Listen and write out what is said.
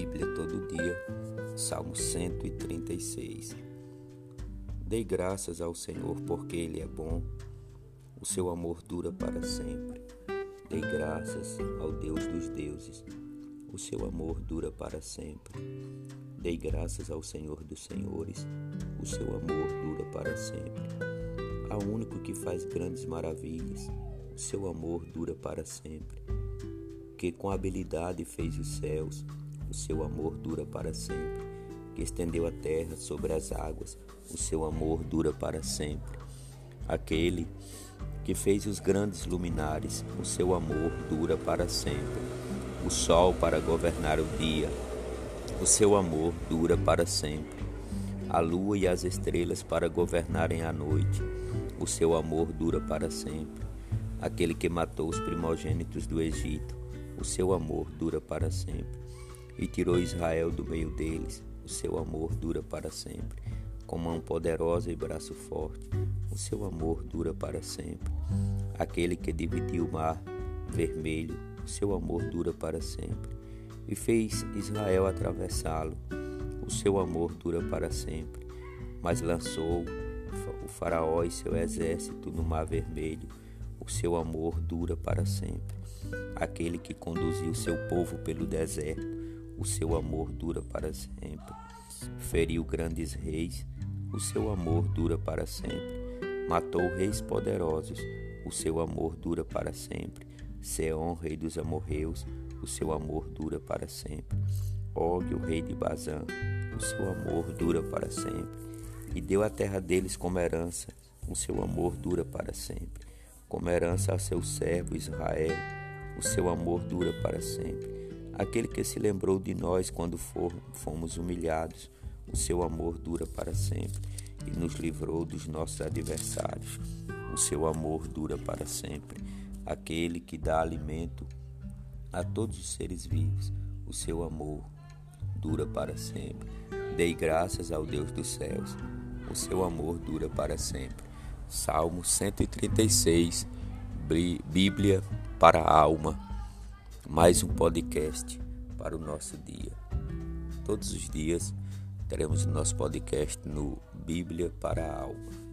Bíblia todo dia. Salmo 136. Dei graças ao Senhor porque Ele é bom, o seu amor dura para sempre. Dei graças ao Deus dos deuses, o seu amor dura para sempre. Dei graças ao Senhor dos senhores, o seu amor dura para sempre. Ao único que faz grandes maravilhas, o seu amor dura para sempre. Que com habilidade fez os céus, o seu amor dura para sempre. Que estendeu a terra sobre as águas, o seu amor dura para sempre. Aquele que fez os grandes luminares, o seu amor dura para sempre. O sol para governar o dia, o seu amor dura para sempre. A lua e as estrelas para governarem a noite, o seu amor dura para sempre. Aquele que matou os primogênitos do Egito, o seu amor dura para sempre e tirou Israel do meio deles. O seu amor dura para sempre. Com mão poderosa e braço forte, o seu amor dura para sempre. Aquele que dividiu o mar vermelho, o seu amor dura para sempre. E fez Israel atravessá-lo, o seu amor dura para sempre. Mas lançou o Faraó e seu exército no mar vermelho, o seu amor dura para sempre. Aquele que conduziu seu povo pelo deserto, o seu amor dura para sempre. Feriu grandes reis, o seu amor dura para sempre. Matou reis poderosos, o seu amor dura para sempre. Seon, rei dos amorreus, o seu amor dura para sempre. Og, o rei de Bazã, o seu amor dura para sempre. E deu a terra deles como herança, o seu amor dura para sempre. Como herança ao seu servo Israel, o seu amor dura para sempre aquele que se lembrou de nós quando for, fomos humilhados. O seu amor dura para sempre e nos livrou dos nossos adversários. O seu amor dura para sempre. Aquele que dá alimento a todos os seres vivos. O seu amor dura para sempre. Dei graças ao Deus dos céus. O seu amor dura para sempre. Salmo 136, Bíblia para a alma mais um podcast para o nosso dia. Todos os dias teremos o nosso podcast no Bíblia para a Alma.